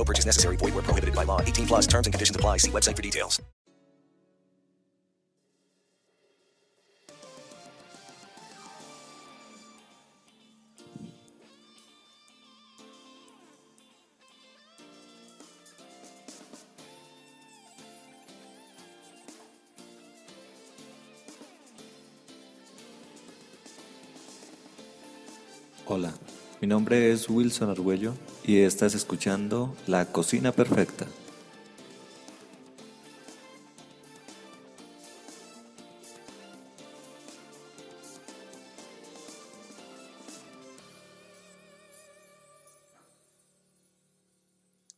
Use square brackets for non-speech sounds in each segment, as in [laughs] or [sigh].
No purchase necessary. Void where prohibited by law. 18 plus terms and conditions apply. See website for details. Hola, mi nombre es Wilson Argüello y estás escuchando La Cocina Perfecta.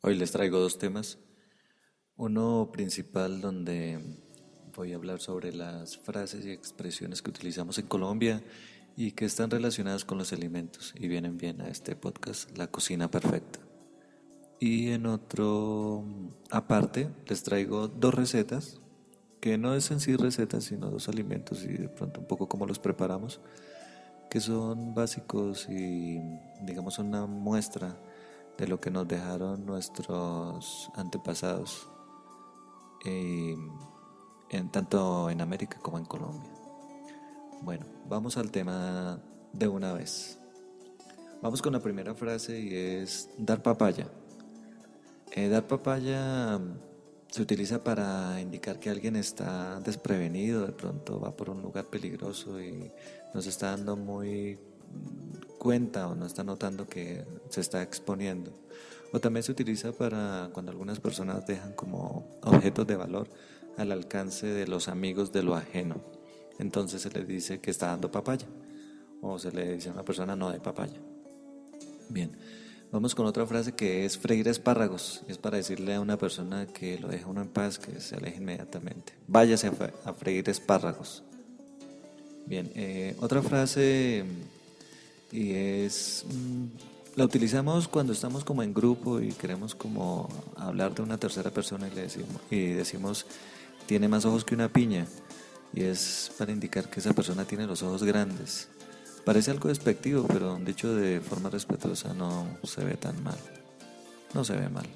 Hoy les traigo dos temas. Uno principal donde voy a hablar sobre las frases y expresiones que utilizamos en Colombia y que están relacionadas con los alimentos y vienen bien a este podcast, La Cocina Perfecta. Y en otro aparte les traigo dos recetas, que no es en sí recetas, sino dos alimentos y de pronto un poco cómo los preparamos, que son básicos y digamos una muestra de lo que nos dejaron nuestros antepasados, eh, en, tanto en América como en Colombia. Bueno, vamos al tema de una vez. Vamos con la primera frase y es dar papaya. Eh, dar papaya se utiliza para indicar que alguien está desprevenido, de pronto va por un lugar peligroso y no se está dando muy cuenta o no está notando que se está exponiendo. O también se utiliza para cuando algunas personas dejan como objetos de valor al alcance de los amigos de lo ajeno entonces se le dice que está dando papaya. O se le dice a una persona no de papaya. Bien, vamos con otra frase que es freír espárragos. Es para decirle a una persona que lo deja uno en paz, que se aleje inmediatamente. Váyase a freír espárragos. Bien, eh, otra frase y es... Mm, la utilizamos cuando estamos como en grupo y queremos como hablar de una tercera persona y le decimos, y decimos tiene más ojos que una piña y es para indicar que esa persona tiene los ojos grandes. Parece algo despectivo, pero dicho de forma respetuosa no se ve tan mal. No se ve mal.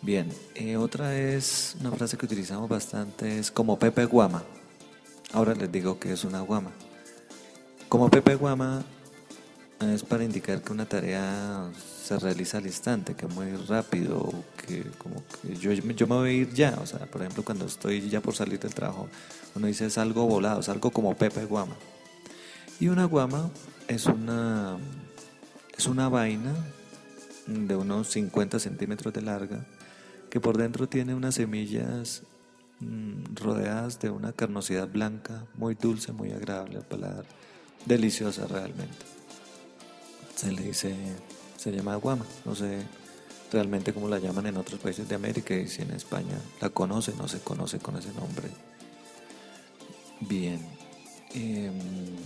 Bien, eh, otra es una frase que utilizamos bastante, es como Pepe Guama. Ahora les digo que es una guama. Como Pepe Guama es para indicar que una tarea se realiza al instante, que muy rápido, que como yo, yo me voy a ir ya. O sea, por ejemplo, cuando estoy ya por salir del trabajo, uno dice algo volado, algo como Pepe Guama. Y una guama es una, es una vaina de unos 50 centímetros de larga que por dentro tiene unas semillas mm, rodeadas de una carnosidad blanca, muy dulce, muy agradable al paladar, deliciosa realmente. Se le dice, se llama guama, no sé realmente cómo la llaman en otros países de América y si en España la conoce, no se conoce con ese nombre. Bien. Em,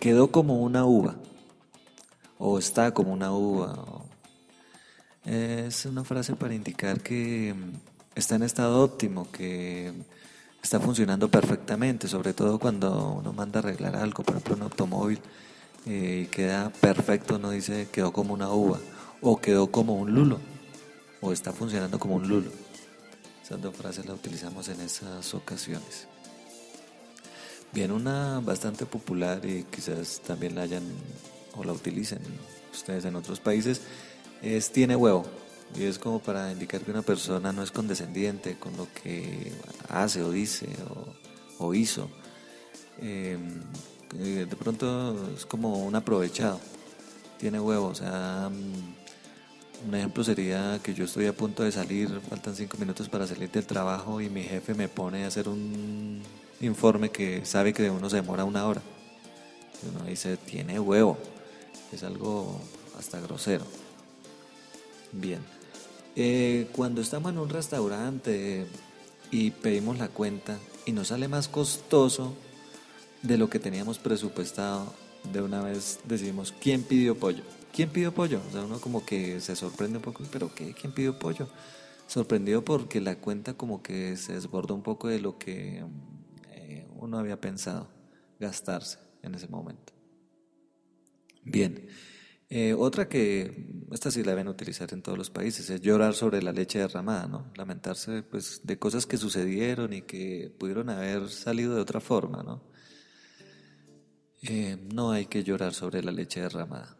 quedó como una uva. o está como una uva. Es una frase para indicar que está en estado óptimo, que está funcionando perfectamente, sobre todo cuando uno manda a arreglar algo, por ejemplo un automóvil, eh, queda perfecto, uno dice quedó como una uva, o quedó como un lulo, o está funcionando como un lulo. Esas dos frases las utilizamos en esas ocasiones. Bien, una bastante popular y quizás también la hayan o la utilicen ustedes en otros países es tiene huevo. Y es como para indicar que una persona no es condescendiente con lo que hace o dice o, hizo. Em, de pronto es como un aprovechado. Tiene huevo. O sea, mm, un ejemplo sería que yo estoy a punto de salir, faltan cinco minutos para salir del trabajo y mi jefe me pone a hacer un informe que sabe que de uno se demora una hora. Y uno dice, tiene huevo. Es algo hasta grosero. Bien. Eh, cuando estamos en un restaurante y pedimos la cuenta y nos sale más costoso de lo que teníamos presupuestado, de una vez decimos, ¿quién pidió pollo? ¿Quién pidió pollo? O sea, uno como que se sorprende un poco, ¿pero qué? ¿Quién pidió pollo? Sorprendido porque la cuenta como que se desborda un poco de lo que eh, uno había pensado gastarse en ese momento. Bien. Eh, otra que, esta sí la deben utilizar en todos los países, es llorar sobre la leche derramada, ¿no? Lamentarse pues, de cosas que sucedieron y que pudieron haber salido de otra forma, ¿no? Eh, no hay que llorar sobre la leche derramada.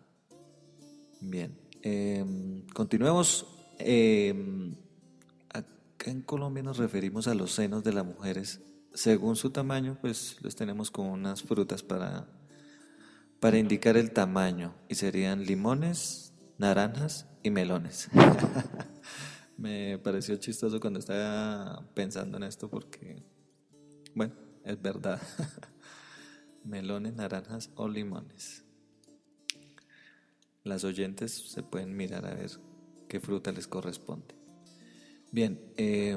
Bien, em, continuemos. Em, acá en Colombia nos referimos a los senos de las mujeres. Según su tamaño, pues los tenemos con unas frutas para para indicar el tamaño y serían limones, naranjas y melones. [laughs] Me pareció chistoso cuando estaba pensando en esto porque, bueno, es verdad. [laughs] melones, naranjas o limones. Las oyentes se pueden mirar a ver qué fruta les corresponde. Bien, eh,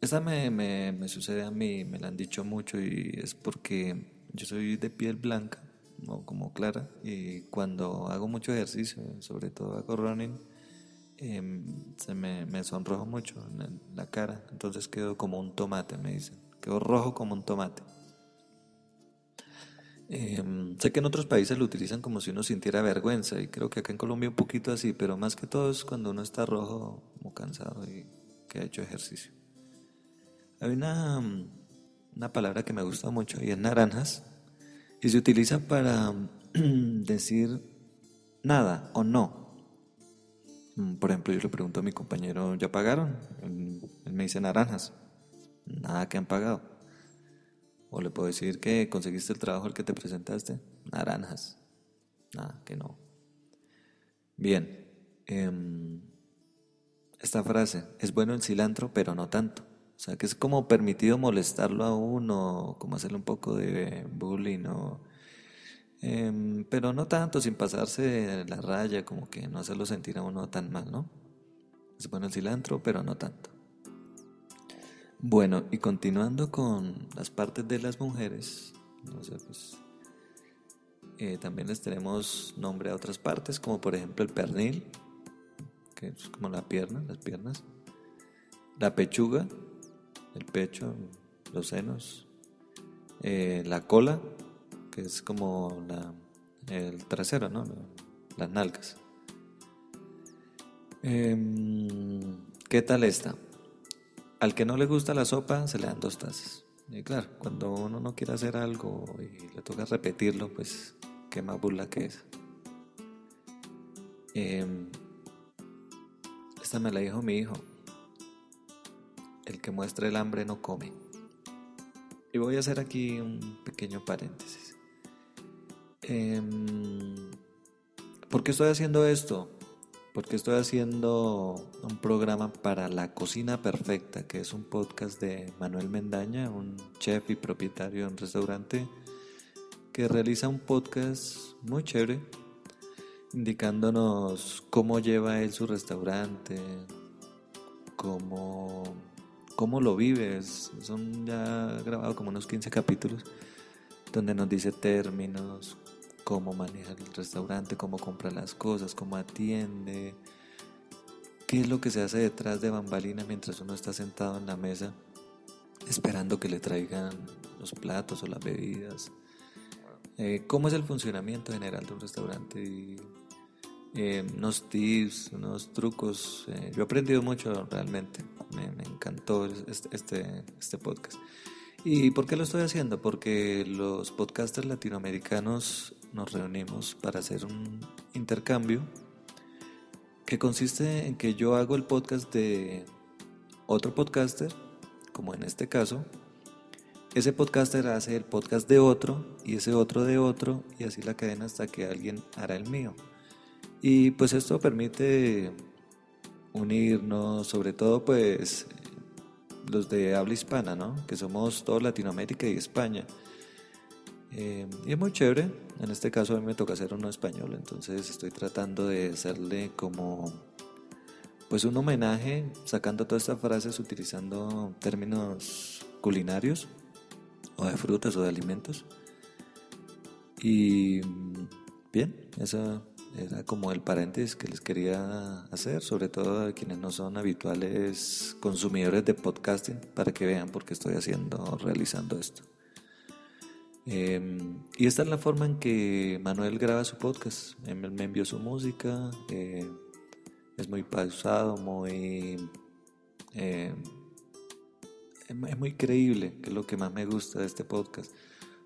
esta me, me, sucede a mí, me la han dicho mucho y es porque yo soy de piel blanca como clara. Y cuando hago mucho ejercicio, sobre todo hago running, em, se me, me, sonrojo mucho en la cara. Entonces quedo como un tomate, me dicen. Quedo rojo como un tomate. Em, sé que en otros países lo utilizan como si uno sintiera vergüenza y creo que acá en Colombia un poquito así, pero más que todo es cuando uno está rojo, como cansado y que ha hecho ejercicio. Hay una, una palabra que me gusta mucho y es naranjas y se utiliza para [clears throat] decir nada o no. Mm, por ejemplo, yo le pregunto a mi compañero, ¿ya pagaron? Él me dice naranjas. Nada que han pagado. O le puedo decir que conseguiste el trabajo al que te presentaste. Naranjas. Nada, que no. Bien. Em, esta frase, es bueno el cilantro, pero no tanto. O sea, que es como permitido molestarlo a uno, como hacerle un poco de bullying, em, pero no tanto, sin pasarse la raya, como que no hacerlo sentir a uno tan mal, ¿no? Es bueno el cilantro, pero no tanto. Bueno, y continuando con las partes de las mujeres, no sé, pues, eh, también les tenemos nombre a otras partes, como por ejemplo el pernil, que es como la pierna, las piernas, la pechuga, el pecho, los senos, eh, la cola, que es como el trasero, ¿no? las nalgas. Em, ¿Qué tal esta? Al que no le gusta la sopa se le dan dos tazas. Y claro, cuando uno no quiere hacer algo y le toca repetirlo, pues qué más burla que es. Em, esta me la dijo mi hijo el que muestra el hambre no come. Y voy a hacer aquí un pequeño paréntesis. Em, ¿Por qué estoy haciendo esto? Porque estoy haciendo un programa para La Cocina Perfecta, que es un podcast de Manuel Mendaña, un chef y propietario de un restaurante que realiza un podcast muy chévere, indicándonos cómo lleva él su restaurante, cómo cómo lo vives. Son ya grabados como unos 15 capítulos donde nos dice términos, cómo maneja el restaurante, cómo compra las cosas, cómo atiende, qué es lo que se hace detrás de bambalina mientras uno está sentado en la mesa esperando que le traigan los platos o las bebidas. Eh, ¿Cómo es el funcionamiento general de un restaurante? Y, eh, unos tips, unos trucos. Eh, yo he aprendido mucho realmente. Me, encantó este, este, este, podcast. ¿Y por qué lo estoy haciendo? Porque los podcasters latinoamericanos nos reunimos para hacer un intercambio que consiste en que yo hago el podcast de otro podcaster, como en este caso. Ese podcaster hace el podcast de otro y ese otro de otro y así la cadena hasta que alguien hará el mío. Y pues esto permite unirnos, sobre todo pues los de habla hispana, ¿no? Que somos toda Latinoamérica y España. Eh, y es muy chévere, en este caso a mí me toca hacer uno español, entonces estoy tratando de hacerle como pues un homenaje, sacando todas estas frases utilizando términos culinarios o de frutas o de alimentos. Y bien, esa era como el paréntesis que les quería hacer, sobre todo a quienes no son habituales consumidores de podcasting, para que vean por qué estoy haciendo, realizando esto. Em, y esta es la forma en que Manuel graba su podcast. me envió su música, eh, es muy pausado, muy... Es muy creíble, que es lo que más me gusta de este podcast.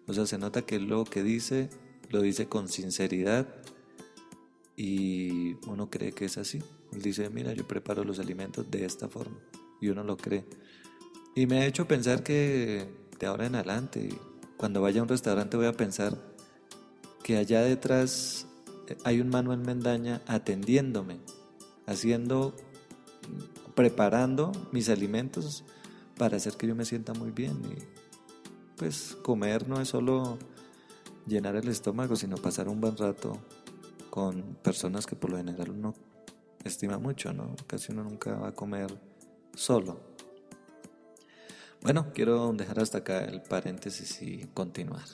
O sea, se nota que lo que dice, lo dice con sinceridad y uno cree que es así. Él dice, mira, yo preparo los alimentos de esta forma y uno lo cree. Y me ha hecho pensar que de ahora en adelante, cuando vaya a un restaurante voy a pensar que allá detrás hay un Manuel Mendaña atendiéndome, haciendo, preparando mis alimentos para hacer que yo me sienta muy bien. Y pues comer no es solo llenar el estómago, sino pasar un buen rato con personas que por lo general uno estima mucho, ¿no? Casi uno nunca va a comer solo. Bueno, quiero dejar hasta acá el paréntesis y continuar.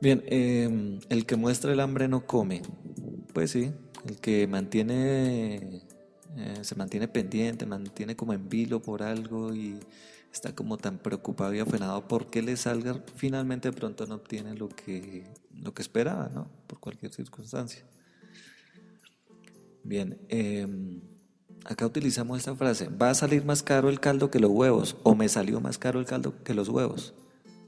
Bien, em, el que muestra el hambre no come. Pues sí, el que mantiene, eh, se mantiene pendiente, mantiene como en vilo por algo y está como tan preocupado y afanado porque le salga, finalmente de pronto no obtiene lo que, lo que esperaba, ¿no? Por cualquier circunstancia. Bien, em, acá utilizamos esta frase, va a salir más caro el caldo que los huevos, o me salió más caro el caldo que los huevos,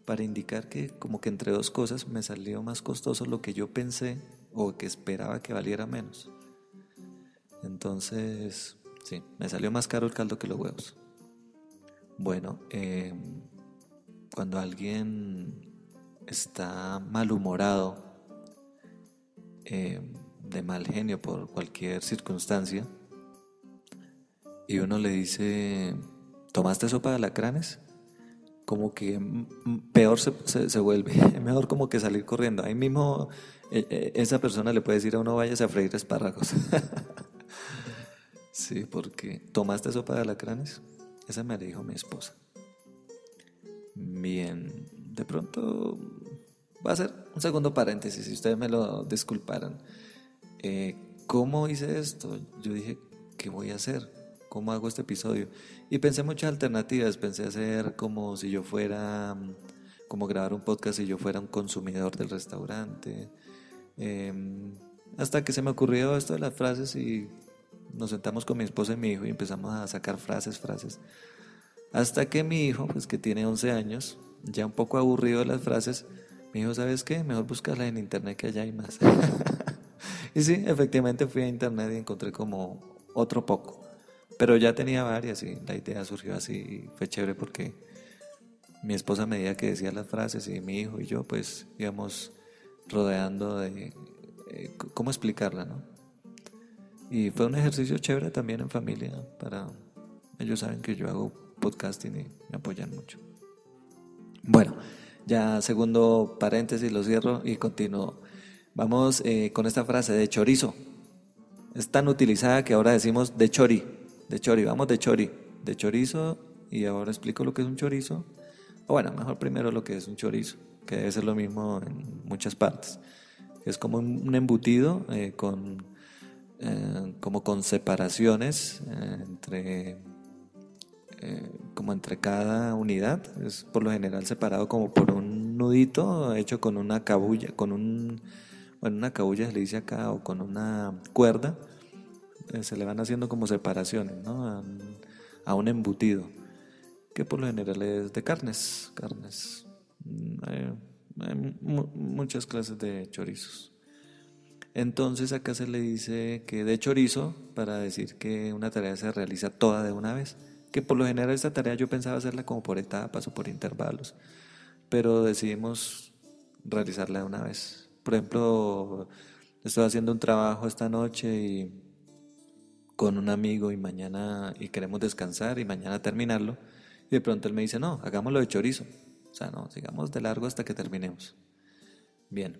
para indicar que como que entre dos cosas me salió más costoso lo que yo pensé o que esperaba que valiera menos. Entonces, sí, me salió más caro el caldo que los huevos. Bueno, em, cuando alguien está malhumorado, em, de mal genio por cualquier circunstancia, y uno le dice, ¿tomaste sopa de alacranes? Como que peor se, se, vuelve, [laughs] mejor como que salir corriendo. Ahí mismo e, e, esa persona le puede decir a uno, vayas a freír espárragos. [laughs] sí, porque ¿tomaste sopa de alacranes? Esa me la dijo mi esposa. Bien, de pronto va a ser un segundo paréntesis, si ustedes me lo disculparan. Eh, ¿Cómo hice esto? Yo dije, ¿qué voy a hacer? ¿Cómo hago este episodio? Y pensé muchas alternativas. Pensé hacer como si yo fuera, como grabar un podcast si yo fuera un consumidor del restaurante. Em, hasta que se me ocurrió esto de las frases y nos sentamos con mi esposa y mi hijo y empezamos a sacar frases, frases. Hasta que mi hijo, pues que tiene 11 años, ya un poco aburrido de las frases, me dijo, ¿sabes qué? Mejor buscarla en internet que allá hay más. [laughs] y sí, efectivamente fui a internet y encontré como otro poco. Pero ya tenía varias y la idea surgió así fue chévere porque mi esposa me medida que decía las frases y mi hijo y yo pues íbamos rodeando de eh, cómo explicarla, ¿no? Y fue un ejercicio chévere también en familia para... Ellos saben que yo hago podcasting y me apoyan mucho. Bueno, ya segundo paréntesis lo cierro y continúo. Vamos eh, con esta frase de chorizo. Es tan utilizada que ahora decimos de chori, de chori, vamos de chori, de chorizo y ahora explico lo que es un chorizo. O bueno, mejor primero lo que es un chorizo. que debe ser lo mismo en muchas partes. Es como un embutido eh, con, eh, como con separaciones eh, entre, como entre cada unidad. Es por lo general separado como por un nudito hecho con una cabulla, con un, bueno, una cabulla se le dice acá, o con una cuerda. Se le van haciendo como separaciones, ¿no? A, un embutido que por lo general es de carnes, carnes. Mm, hay, muchas clases de chorizos. Entonces acá se le dice que de chorizo para decir que una tarea se realiza toda de una vez. Que por lo general esta tarea yo pensaba hacerla como por etapas o por intervalos, pero decidimos realizarla de una vez. Por ejemplo, estoy haciendo un trabajo esta noche y con un amigo y mañana y queremos descansar y mañana terminarlo y de pronto él me dice, no, hagámoslo de chorizo. O sea, no, sigamos de largo hasta que terminemos. Bien.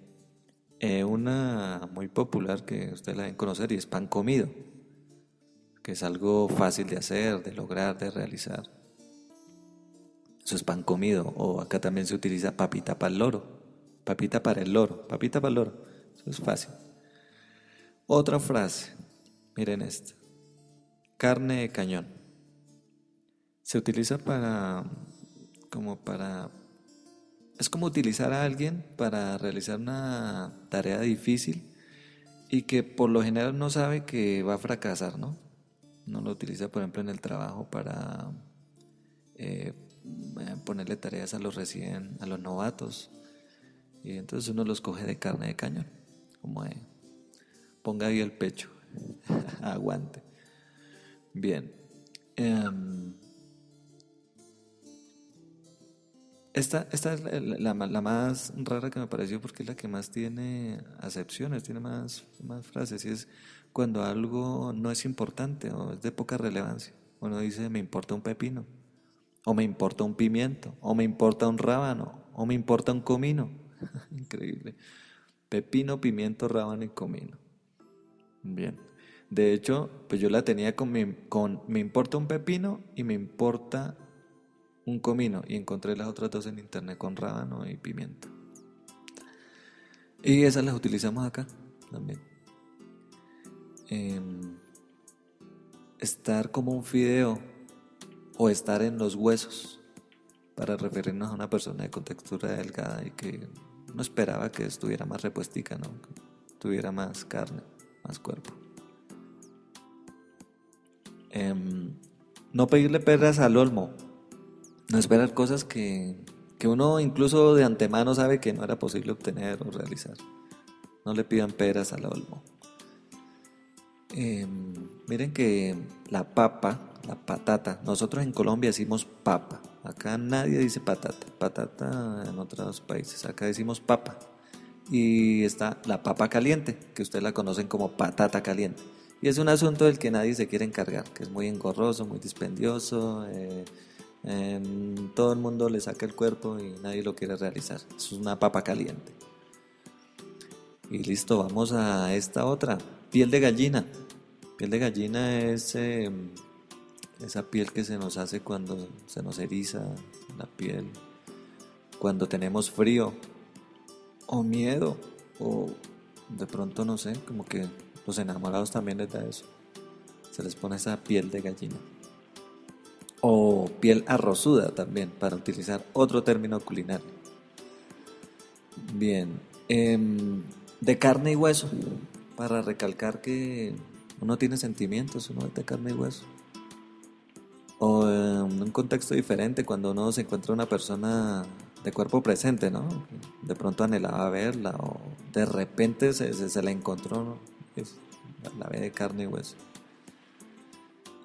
Eh, una muy popular que ustedes la deben conocer y es pan comido, que es algo fácil de hacer, de lograr, de realizar. Eso es pan comido. O acá también se utiliza papita para el loro. Papita para el loro. Papita para el loro. Eso es fácil. Otra frase. Miren esta. Carne de cañón se utiliza para, como para, es como utilizar a alguien para realizar una tarea difícil y que por lo general no sabe que va a fracasar, ¿no? No lo utiliza, por ejemplo, en el trabajo para eh, ponerle tareas a los recién, a los novatos. Y entonces uno los coge de carne de cañón, como de, ponga ahí el pecho, [laughs] aguante. Bien. Em, Esta, esta es la, más rara que me pareció porque es la que más tiene acepciones, tiene más, más frases. Y es cuando algo no es importante o es de poca relevancia. Uno dice, me importa un pepino, o me importa un pimiento, o me importa un rábano, o me importa un comino. [laughs] Increíble. Pepino, pimiento, rábano y comino. Bien. De hecho, pues yo la tenía con, con me importa un pepino y me importa un comino y encontré las otras dos en internet con rábano y pimiento. Y esas las utilizamos acá también. Em, estar como un fideo o estar en los huesos para referirnos a una persona de contextura delgada y que no esperaba que estuviera más repuestica, ¿no? que tuviera más carne, más cuerpo. Em, no pedirle perras al olmo no esperar cosas que, uno incluso de antemano sabe que no era posible obtener o realizar. No le pidan peras al olmo. Em, miren que la papa, la patata, nosotros en Colombia decimos papa. Acá nadie dice patata. Patata en otros países. Acá decimos papa. Y está la papa caliente, que ustedes la conocen como patata caliente. Y es un asunto del que nadie se quiere encargar, que es muy engorroso, muy dispendioso. Eh, todo el mundo le saca el cuerpo y nadie lo quiere realizar. Es una papa caliente. Y listo, vamos a esta otra. Piel de gallina. Piel de gallina es em, esa piel que se nos hace cuando se nos eriza la piel, cuando tenemos frío o miedo o de pronto no sé, como que los enamorados también les da eso. Se les pone esa piel de gallina o piel arrozuda también, para utilizar otro término culinario. Bien, em, de carne y hueso, para recalcar que uno tiene sentimientos, uno es de carne y hueso. O en un contexto diferente, cuando uno se encuentra una persona de cuerpo presente, ¿no? De pronto anhelaba verla o de repente se, se, la encontró. La ve de carne y hueso.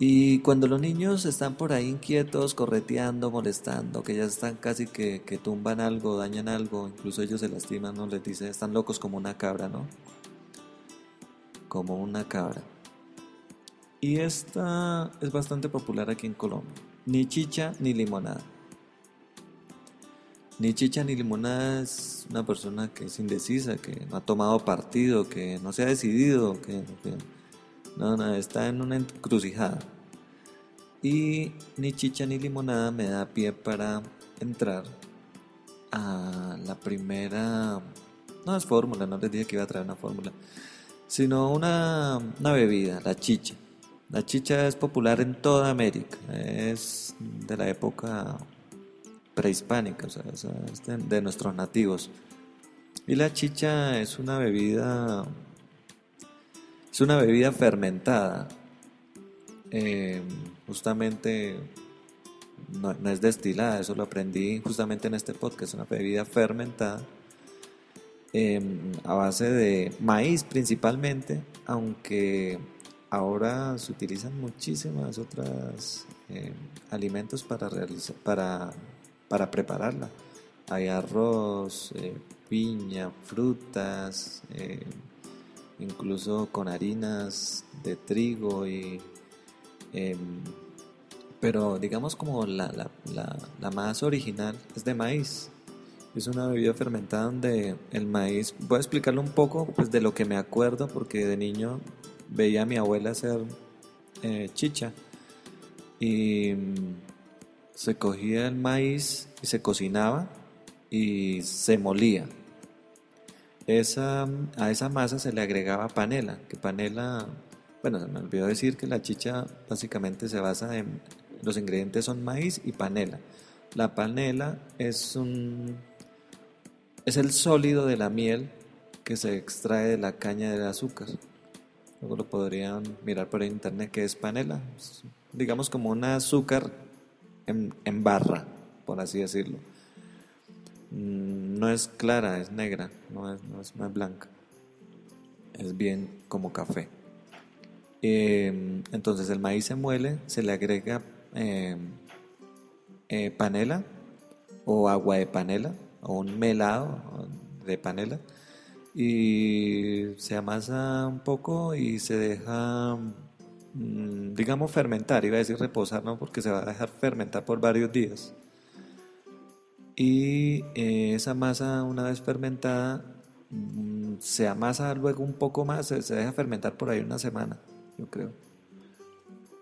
Y cuando los niños están por ahí inquietos, correteando, molestando, que ya están casi que, tumban algo, dañan algo, incluso ellos se lastiman, ¿no? Les dice, están locos como una cabra, ¿no? Como una cabra. Y esta es bastante popular aquí en Colombia. Ni chicha ni limonada. Ni chicha ni limonada es una persona que es indecisa, que no ha tomado partido, que no se ha decidido, que no, no, está en una encrucijada. Y ni chicha ni limonada me da pie para entrar a la primera, no es fórmula, no les dije que iba a traer una fórmula, sino una, una bebida, la chicha. La chicha es popular en toda América, es de la época prehispánica, o sea, es de, nuestros nativos. Y la chicha es una bebida, es una bebida fermentada. Eh, justamente no, es destilada, eso lo aprendí justamente en este podcast, es una bebida fermentada eh, a base de maíz principalmente, aunque ahora se utilizan muchísimas otras eh, alimentos para realizar, para, para prepararla. Hay arroz, eh, piña, frutas, eh, incluso con harinas de trigo y em, pero digamos como la, la, la, más original es de maíz. Es una bebida fermentada donde el maíz, voy a explicarlo un poco pues de lo que me acuerdo porque de niño veía a mi abuela hacer eh, chicha y se cogía el maíz y se cocinaba y se molía. Esa, a esa masa se le agregaba panela, que panela, bueno, se me olvidó decir que la chicha básicamente se basa en, los ingredientes son maíz y panela. La panela es un, es el sólido de la miel que se extrae de la caña del azúcar. Luego lo podrían mirar por internet que es panela. digamos como un azúcar en, barra, por así decirlo. No es clara, es negra, no es, no es, no es blanca. Es bien como café. Eh, entonces el maíz se muele, se le agrega eh, eh, panela o agua de panela o un melado de panela y se amasa un poco y se deja, mm, digamos, fermentar, iba a decir reposar, ¿no? Porque se va a dejar fermentar por varios días. Y eh, esa masa, una vez fermentada, mm, se amasa luego un poco más, se, deja fermentar por ahí una semana, yo creo.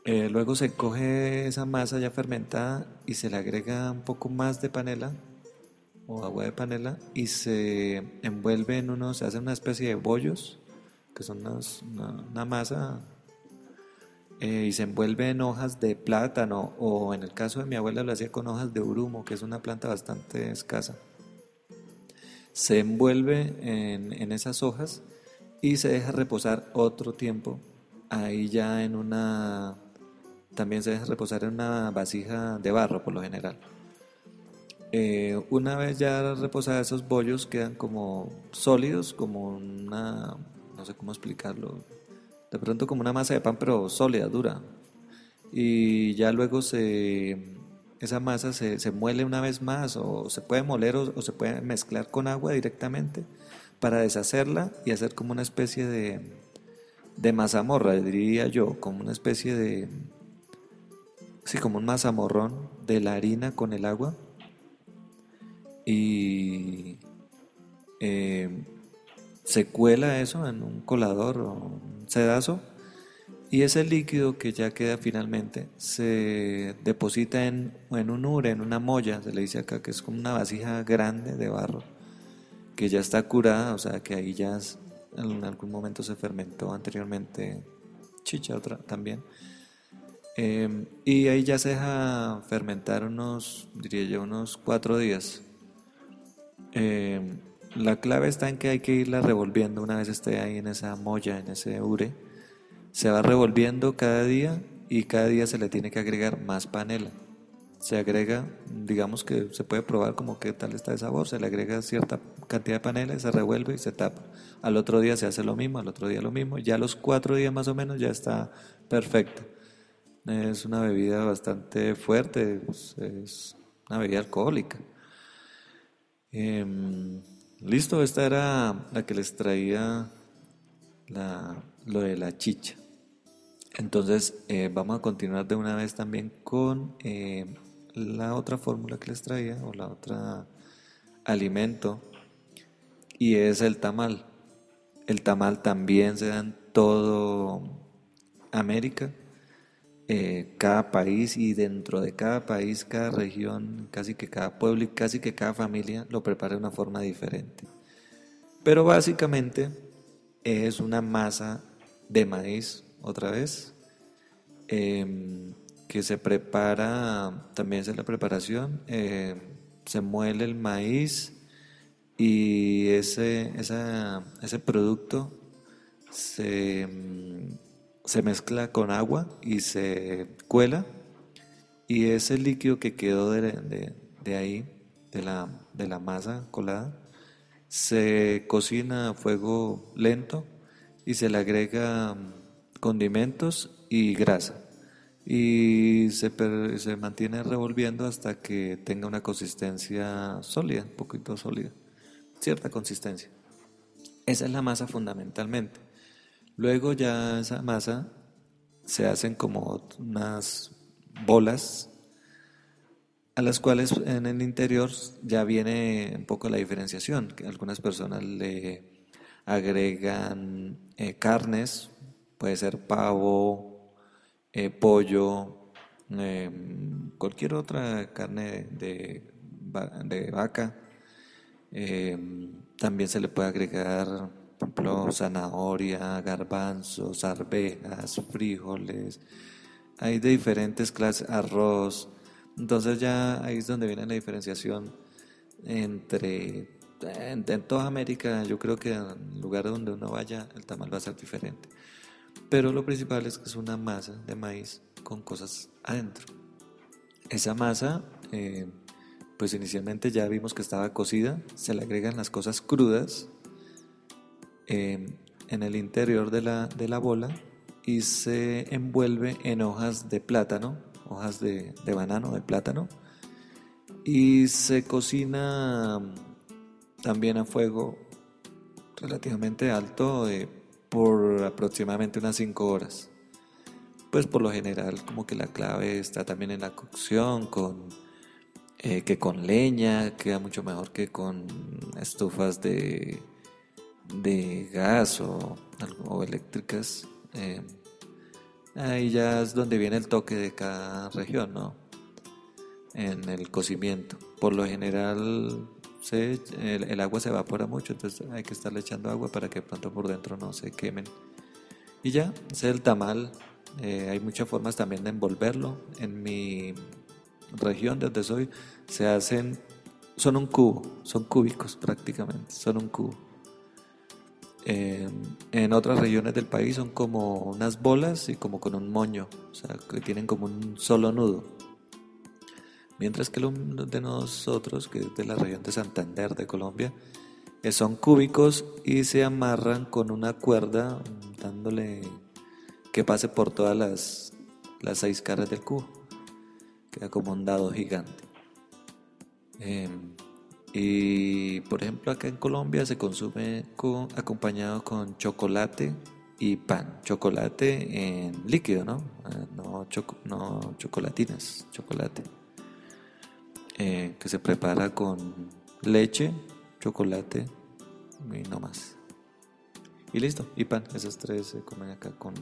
Eh, luego se coge esa masa ya fermentada y se le agrega un poco más de panela o agua de panela y se envuelve en unos, se hace una especie de bollos, que son una, masa, eh, y se envuelve en hojas de plátano, o en el caso de mi abuela lo hacía con hojas de urumo, que es una planta bastante escasa. Se envuelve en, esas hojas y se deja reposar otro tiempo, ahí ya en una, también se deja reposar en una vasija de barro por lo general. Eh, una vez ya reposadas esos bollos quedan como sólidos, como una, no sé cómo explicarlo, de pronto como una masa de pan pero sólida, dura. Y ya luego se, esa masa se, se muele una vez más o se puede moler o, se puede mezclar con agua directamente para deshacerla y hacer como una especie de, de mazamorra, diría yo, como una especie de, sí, como un mazamorrón de la harina con el agua y eh, se cuela eso en un colador o un sedazo y ese líquido que ya queda finalmente se deposita en, en un ure, en una molla, se le dice acá que es como una vasija grande de barro que ya está curada, o sea que ahí ya en algún momento se fermentó anteriormente chicha otra también. Eh, y ahí ya se deja fermentar unos, diría yo, unos cuatro días. Eh, la clave está en que hay que irla revolviendo una vez esté ahí en esa molla, en ese ure. Se va revolviendo cada día y cada día se le tiene que agregar más panela. Se agrega, digamos que se puede probar como qué tal está de sabor, se le agrega cierta cantidad de panela, se revuelve y se tapa. Al otro día se hace lo mismo, al otro día lo mismo. Ya los cuatro días más o menos ya está perfecta. Es una bebida bastante fuerte, es una bebida alcohólica. Em, listo, esta era la que les traía lo de la chicha. Entonces eh, vamos a continuar de una vez también con eh, la otra fórmula que les traía o la otra alimento y es el tamal. El tamal también se da en todo América eh, cada país y dentro de cada país, cada región, casi que cada pueblo y casi que cada familia lo prepara de una forma diferente. Pero básicamente es una masa de maíz, otra vez, em, que se prepara, también es la preparación, em, se muele el maíz y ese, ese producto se, em, se mezcla con agua y se cuela y ese líquido que quedó de, de, ahí, de la, de la masa colada, se cocina a fuego lento y se le agrega mm, condimentos y grasa y se, se mantiene revolviendo hasta que tenga una consistencia sólida, un poquito sólida, cierta consistencia. Esa es la masa fundamentalmente. Luego ya esa masa se hacen como unas bolas a las cuales en el interior ya viene un poco la diferenciación, que algunas personas le agregan eh, carnes, puede ser pavo, eh, pollo, em, cualquier otra carne de, de vaca. Em, también se le puede agregar ejemplo, zanahoria, garbanzos, arvejas, frijoles, hay de diferentes clases, arroz. Entonces ya ahí es donde viene la diferenciación entre, en, toda América, yo creo que en lugar donde uno vaya, el tamal va a ser diferente. Pero lo principal es que es una masa de maíz con cosas adentro. Esa masa, eh, pues inicialmente ya vimos que estaba cocida, se le agregan las cosas crudas, Em, en el interior de la, de la, bola y se envuelve en hojas de plátano, hojas de, de banano, de plátano, y se cocina también a fuego relativamente alto eh, por aproximadamente unas 5 horas. Pues por lo general como que la clave está también en la cocción, con eh, que con leña queda mucho mejor que con estufas de de gas o, eléctricas, eh, ahí ya es donde viene el toque de cada región, ¿no? En el cocimiento. Por lo general el, agua se evapora mucho, entonces hay que estarle echando agua para que pronto por dentro no se quemen. Y ya, ese es el tamal. Eh, hay muchas formas también de envolverlo. En mi región de donde soy se hacen, son un cubo, son cúbicos prácticamente, son un cubo en otras regiones del país son como unas bolas y como con un moño, o sea, que tienen como un solo nudo. Mientras que los de nosotros, que es de la región de Santander de Colombia, que son cúbicos y se amarran con una cuerda dándole que pase por todas las, las seis caras del cubo. Queda como un dado gigante. Em, y por ejemplo acá en Colombia se consume con, acompañado con chocolate y pan. Chocolate en líquido, ¿no? Eh, no, no chocolatinas, chocolate. Eh, que se prepara con leche, chocolate y no más. Y listo, y pan. Esas tres se comen acá con,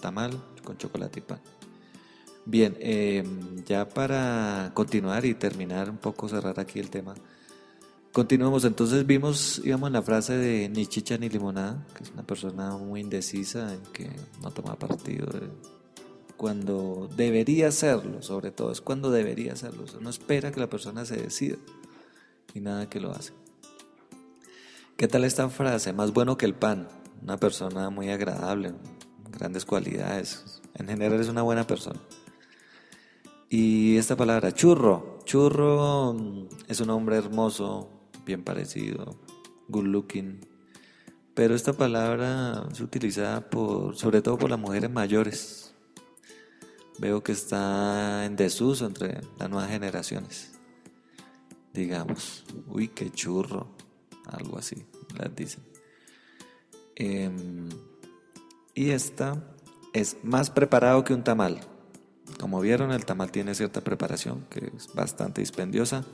tamal, con chocolate y pan. Bien, em, ya para continuar y terminar un poco, cerrar aquí el tema, continuamos. Entonces vimos, íbamos la frase de ni chicha ni limonada, que es una persona muy indecisa, en que no toma partido cuando debería hacerlo, sobre todo, es cuando debería hacerlo. no espera que la persona se decida y nada que lo hace. ¿Qué tal esta frase? Más bueno que el pan. Una persona muy agradable, grandes cualidades. En general es una buena persona. Y esta palabra, churro. Churro mm, es un hombre hermoso, bien parecido, good looking. Pero esta palabra es utilizada por, sobre todo por las mujeres mayores. Veo que está en desuso entre las nuevas generaciones. Digamos, uy, qué churro, algo así, las dicen. Em, y esta es más preparado que un tamal. Como vieron, el tamal tiene cierta preparación que es bastante dispendiosa.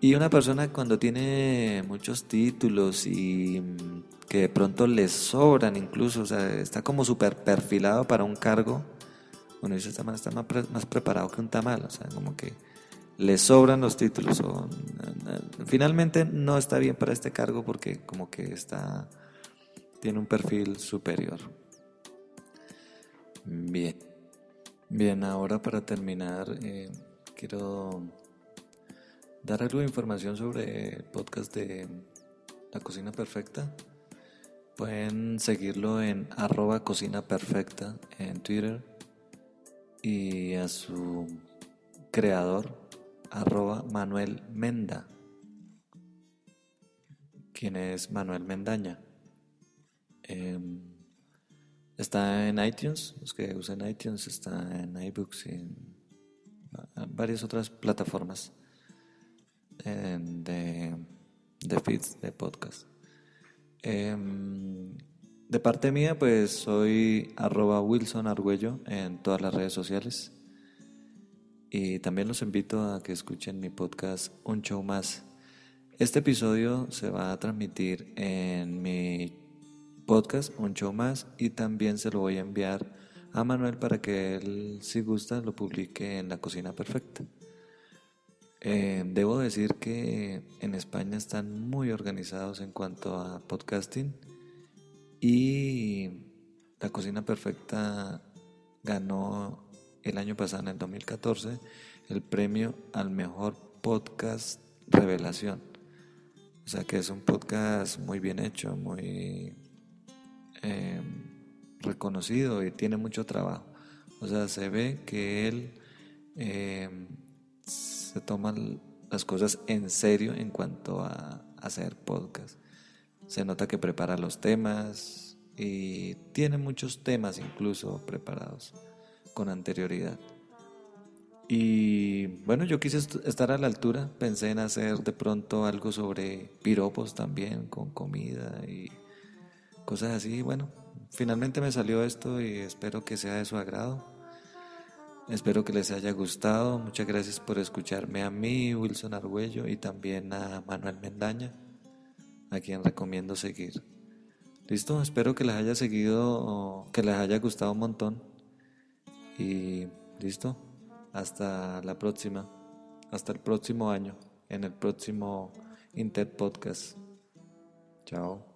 Y una persona cuando tiene muchos títulos y mm, que de pronto le sobran incluso, o sea, está como súper perfilado para un cargo, uno dice, está más, pre- más preparado que un tamal, o sea, como que le sobran los títulos. O, finalmente no está bien para este cargo porque como que está, tiene un perfil superior. Bien. Bien, ahora para terminar, eh, quiero dar algo de información sobre el podcast de La Cocina Perfecta. Pueden seguirlo en arroba cocina perfecta en Twitter y a su creador arroba Manuel Menda, quien es Manuel Mendaña. Em, está en iTunes, los que usan iTunes, está en iBooks y en varias otras plataformas em, de, de feeds de podcast. Em, de parte mía, pues soy arroba Wilson Argüello en todas las redes sociales. Y también los invito a que escuchen mi podcast Un Show Más. Este episodio se va a transmitir en mi podcast Un Show Más y también se lo voy a enviar a Manuel para que él, si gusta, lo publique en La Cocina Perfecta. Eh, debo decir que en España están muy organizados en cuanto a podcasting y La Cocina Perfecta ganó el año pasado, en el 2014, el premio al mejor podcast revelación. O sea que es un podcast muy bien hecho, muy eh, reconocido y tiene mucho trabajo. O sea, se ve que él eh, se toma las cosas en serio en cuanto a hacer podcast. Se nota que prepara los temas y tiene muchos temas incluso preparados con anterioridad. Y bueno, yo quise est- estar a la altura, pensé en hacer de pronto algo sobre piropos también, con comida y cosas así. Bueno, finalmente me salió esto y espero que sea de su agrado. Espero que les haya gustado. Muchas gracias por escucharme a mí, Wilson Argüello, y también a Manuel Mendaña, a quien recomiendo seguir. Listo, espero que les haya seguido, que les haya gustado un montón. Y listo, hasta la próxima, hasta el próximo año, en el próximo Inter Podcast. Chao.